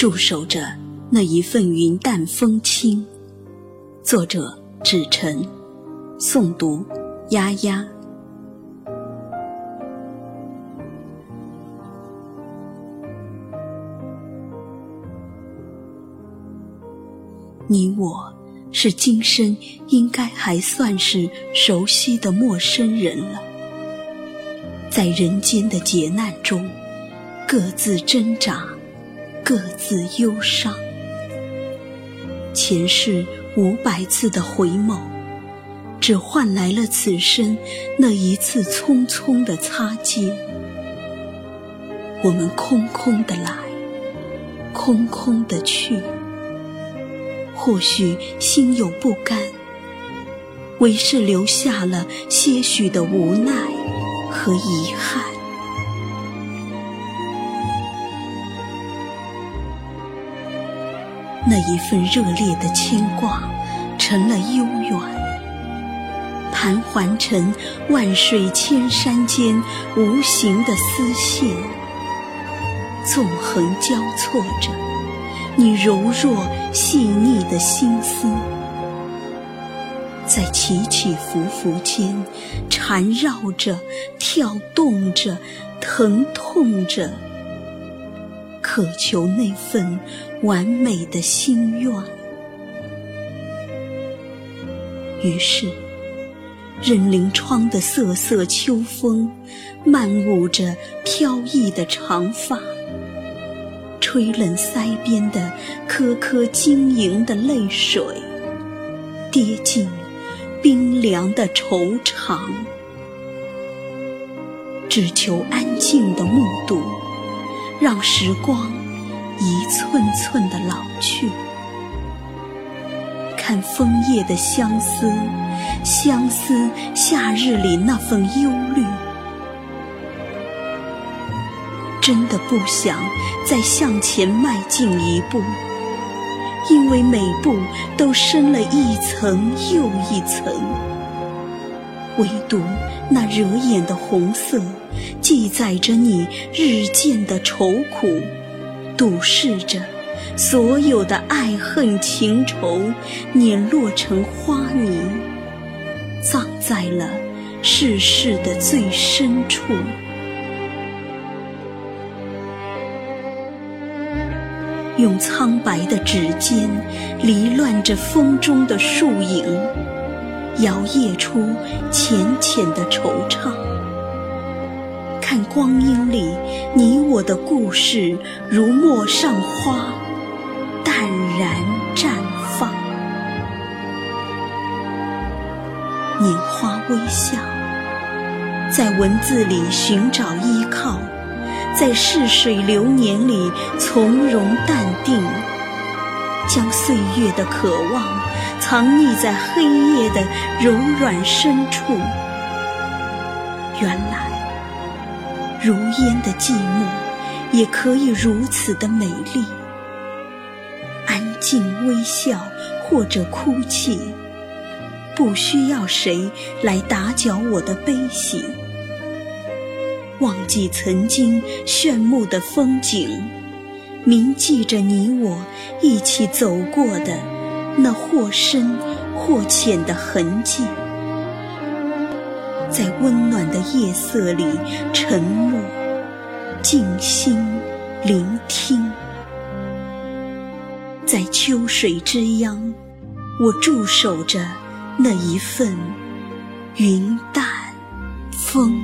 驻守着那一份云淡风轻。作者：芷晨，诵读：丫丫。你我是今生应该还算是熟悉的陌生人了，在人间的劫难中，各自挣扎，各自忧伤。前世五百次的回眸，只换来了此生那一次匆匆的擦肩。我们空空的来，空空的去。或许心有不甘，唯是留下了些许的无奈和遗憾。那一份热烈的牵挂，成了悠远，盘桓成万水千山间无形的丝线，纵横交错着。你柔弱细腻的心思，在起起伏伏间缠绕着、跳动着、疼痛着，渴求那份完美的心愿。于是，任临窗的瑟瑟秋风，漫舞着飘逸的长发。吹冷腮边的颗颗晶莹的泪水，跌进冰凉的惆怅。只求安静的目睹，让时光一寸寸的老去。看枫叶的相思，相思夏日里那份忧虑。真的不想再向前迈进一步，因为每步都深了一层又一层。唯独那惹眼的红色，记载着你日渐的愁苦，堵视着所有的爱恨情仇，碾落成花泥，葬在了世事的最深处。用苍白的指尖，离乱着风中的树影，摇曳出浅浅的惆怅。看光阴里你我的故事，如陌上花，淡然绽放。拈花微笑，在文字里寻找依靠。在逝水流年里从容淡定，将岁月的渴望藏匿在黑夜的柔软深处。原来，如烟的寂寞也可以如此的美丽。安静微笑或者哭泣，不需要谁来打搅我的悲喜。忘记曾经炫目的风景，铭记着你我一起走过的那或深或浅的痕迹，在温暖的夜色里沉默、静心、聆听，在秋水之央，我驻守着那一份云淡风。